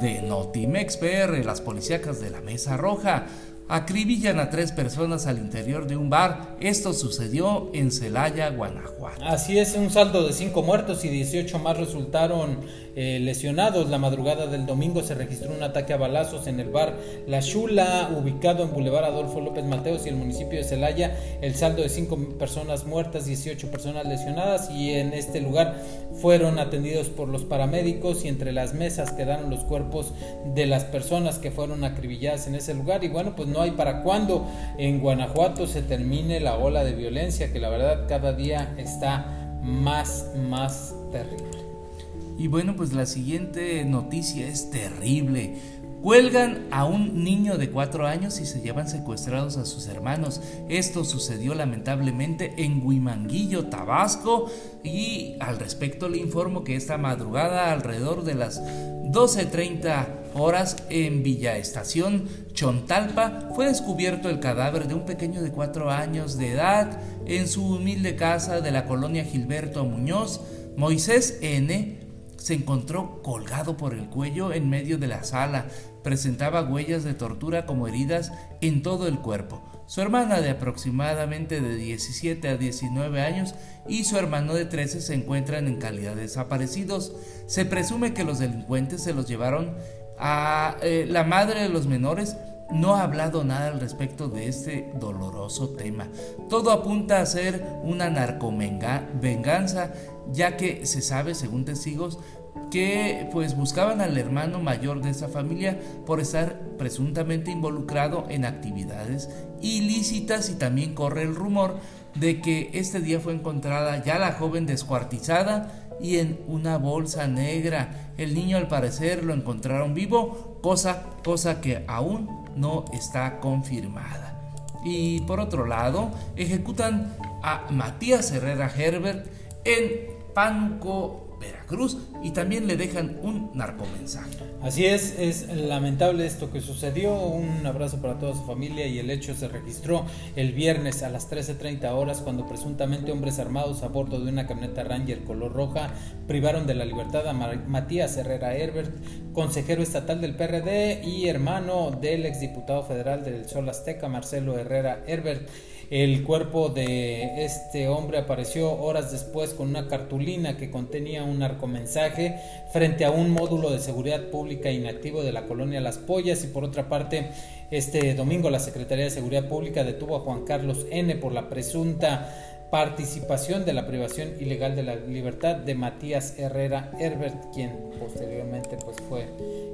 de Notimex PR, las policíacas de la Mesa Roja acribillan a tres personas al interior de un bar. Esto sucedió en Celaya, Guanajuato. Así es, un saldo de cinco muertos y 18 más resultaron eh, lesionados. La madrugada del domingo se registró un ataque a balazos en el bar La Chula, ubicado en Boulevard Adolfo López Mateos y el municipio de Celaya. El saldo de cinco personas muertas, 18 personas lesionadas y en este lugar fueron atendidos por los paramédicos y entre las mesas quedaron los cuerpos de las personas que fueron acribilladas en ese lugar. Y bueno, pues no hay para cuándo en Guanajuato se termine la ola de violencia que la verdad cada día está más, más terrible. Y bueno, pues la siguiente noticia es terrible. Cuelgan a un niño de cuatro años y se llevan secuestrados a sus hermanos. Esto sucedió lamentablemente en Huimanguillo, Tabasco. Y al respecto le informo que esta madrugada, alrededor de las 12.30 horas, en Villa Estación, Chontalpa, fue descubierto el cadáver de un pequeño de cuatro años de edad en su humilde casa de la colonia Gilberto Muñoz. Moisés N se encontró colgado por el cuello en medio de la sala. Presentaba huellas de tortura como heridas en todo el cuerpo. Su hermana de aproximadamente de 17 a 19 años y su hermano de 13 se encuentran en calidad de desaparecidos. Se presume que los delincuentes se los llevaron eh, la madre de los menores no ha hablado nada al respecto de este doloroso tema. Todo apunta a ser una narcovenganza, ya que se sabe, según testigos, que pues buscaban al hermano mayor de esa familia por estar presuntamente involucrado en actividades ilícitas y también corre el rumor de que este día fue encontrada ya la joven descuartizada y en una bolsa negra. El niño al parecer lo encontraron vivo, cosa, cosa que aún no está confirmada. Y por otro lado, ejecutan a Matías Herrera Herbert en Panco Veracruz y también le dejan un narcomensaje. Así es, es lamentable esto que sucedió. Un abrazo para toda su familia y el hecho se registró el viernes a las 13.30 horas cuando presuntamente hombres armados a bordo de una camioneta Ranger color roja privaron de la libertad a Matías Herrera Herbert, consejero estatal del PRD y hermano del exdiputado federal del Sol Azteca Marcelo Herrera Herbert. El cuerpo de este hombre apareció horas después con una cartulina que contenía un narcomensaje frente a un módulo de seguridad pública inactivo de la colonia Las Pollas. Y por otra parte este domingo la Secretaría de Seguridad Pública detuvo a Juan Carlos N por la presunta participación de la privación ilegal de la libertad de Matías Herrera Herbert, quien posteriormente pues fue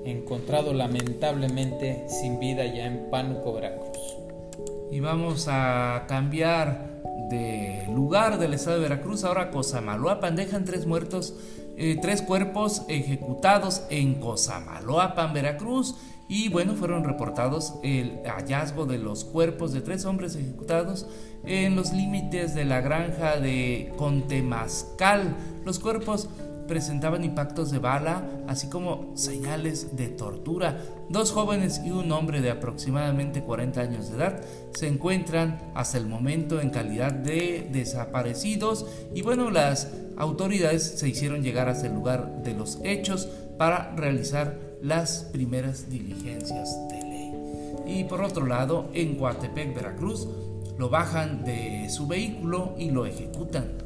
encontrado lamentablemente sin vida ya en Pánuco, Veracruz y vamos a cambiar de lugar del estado de Veracruz ahora Cosamaloapan. Dejan tres muertos, eh, tres cuerpos ejecutados en Cosamaloapan, Veracruz. Y bueno, fueron reportados el hallazgo de los cuerpos de tres hombres ejecutados en los límites de la granja de Contemascal. Los cuerpos presentaban impactos de bala, así como señales de tortura. Dos jóvenes y un hombre de aproximadamente 40 años de edad se encuentran hasta el momento en calidad de desaparecidos y bueno, las autoridades se hicieron llegar hasta el lugar de los hechos para realizar las primeras diligencias de ley. Y por otro lado, en Coatepec, Veracruz, lo bajan de su vehículo y lo ejecutan.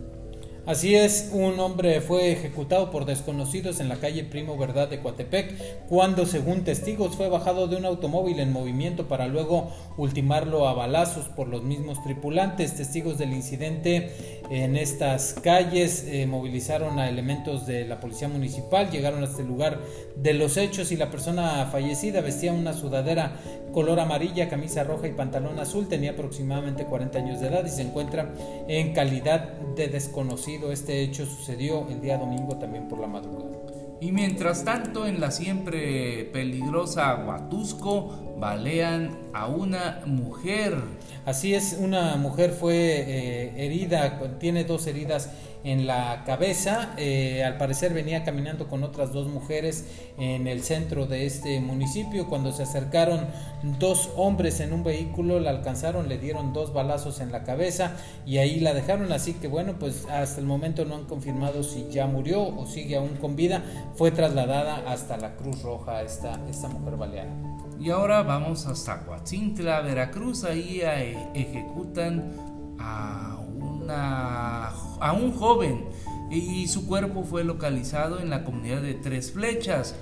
Así es, un hombre fue ejecutado por desconocidos en la calle Primo Verdad de Coatepec, cuando según testigos fue bajado de un automóvil en movimiento para luego ultimarlo a balazos por los mismos tripulantes. Testigos del incidente en estas calles eh, movilizaron a elementos de la policía municipal, llegaron a este lugar de los hechos y la persona fallecida vestía una sudadera color amarilla, camisa roja y pantalón azul, tenía aproximadamente 40 años de edad y se encuentra en calidad de desconocido este hecho sucedió el día domingo también por la madrugada. Y mientras tanto, en la siempre peligrosa Huatusco, balean a una mujer. Así es, una mujer fue eh, herida, tiene dos heridas en la cabeza. Eh, al parecer venía caminando con otras dos mujeres en el centro de este municipio. Cuando se acercaron dos hombres en un vehículo, la alcanzaron, le dieron dos balazos en la cabeza y ahí la dejaron. Así que bueno, pues hasta el momento no han confirmado si ya murió o sigue aún con vida, fue trasladada hasta la Cruz Roja esta, esta mujer baleada. Y ahora vamos hasta Coatzintla, Veracruz. Ahí eh, ejecutan a, una, a un joven y su cuerpo fue localizado en la comunidad de Tres Flechas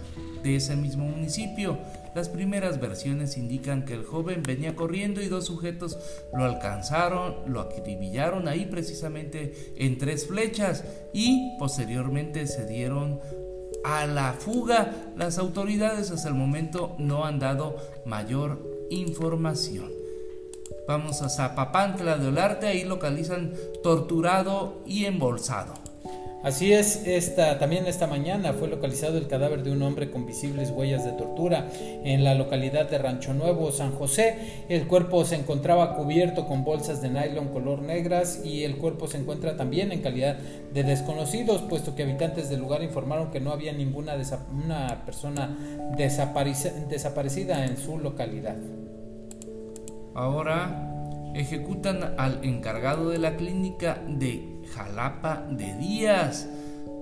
de ese mismo municipio. Las primeras versiones indican que el joven venía corriendo y dos sujetos lo alcanzaron, lo acribillaron ahí precisamente en tres flechas y posteriormente se dieron a la fuga. Las autoridades hasta el momento no han dado mayor información. Vamos a Zapapantla de Olarte, ahí localizan torturado y embolsado. Así es, esta, también esta mañana fue localizado el cadáver de un hombre con visibles huellas de tortura en la localidad de Rancho Nuevo, San José. El cuerpo se encontraba cubierto con bolsas de nylon color negras y el cuerpo se encuentra también en calidad de desconocidos, puesto que habitantes del lugar informaron que no había ninguna una persona desaparecida en su localidad. Ahora ejecutan al encargado de la clínica de Jalapa de Díaz.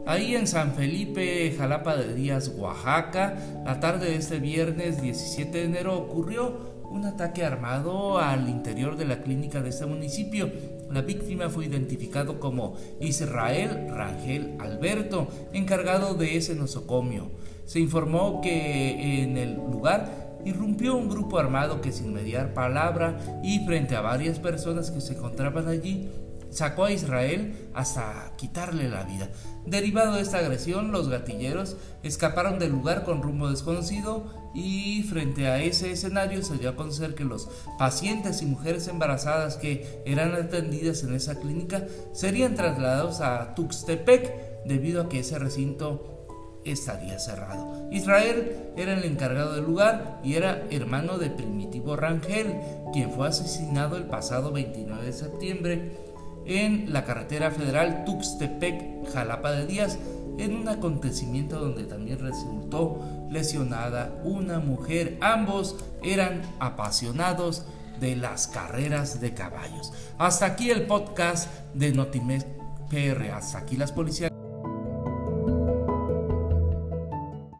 Ahí en San Felipe, Jalapa de Díaz, Oaxaca, la tarde de este viernes 17 de enero ocurrió un ataque armado al interior de la clínica de este municipio. La víctima fue identificado como Israel Rangel Alberto, encargado de ese nosocomio. Se informó que en el lugar irrumpió un grupo armado que sin mediar palabra y frente a varias personas que se encontraban allí, sacó a Israel hasta quitarle la vida. Derivado de esta agresión, los gatilleros escaparon del lugar con rumbo desconocido y frente a ese escenario se dio a conocer que los pacientes y mujeres embarazadas que eran atendidas en esa clínica serían trasladados a Tuxtepec debido a que ese recinto estaría cerrado. Israel era el encargado del lugar y era hermano de Primitivo Rangel, quien fue asesinado el pasado 29 de septiembre en la carretera federal Tuxtepec-Jalapa de Díaz, en un acontecimiento donde también resultó lesionada una mujer. Ambos eran apasionados de las carreras de caballos. Hasta aquí el podcast de Notimex PR. Hasta aquí las policías.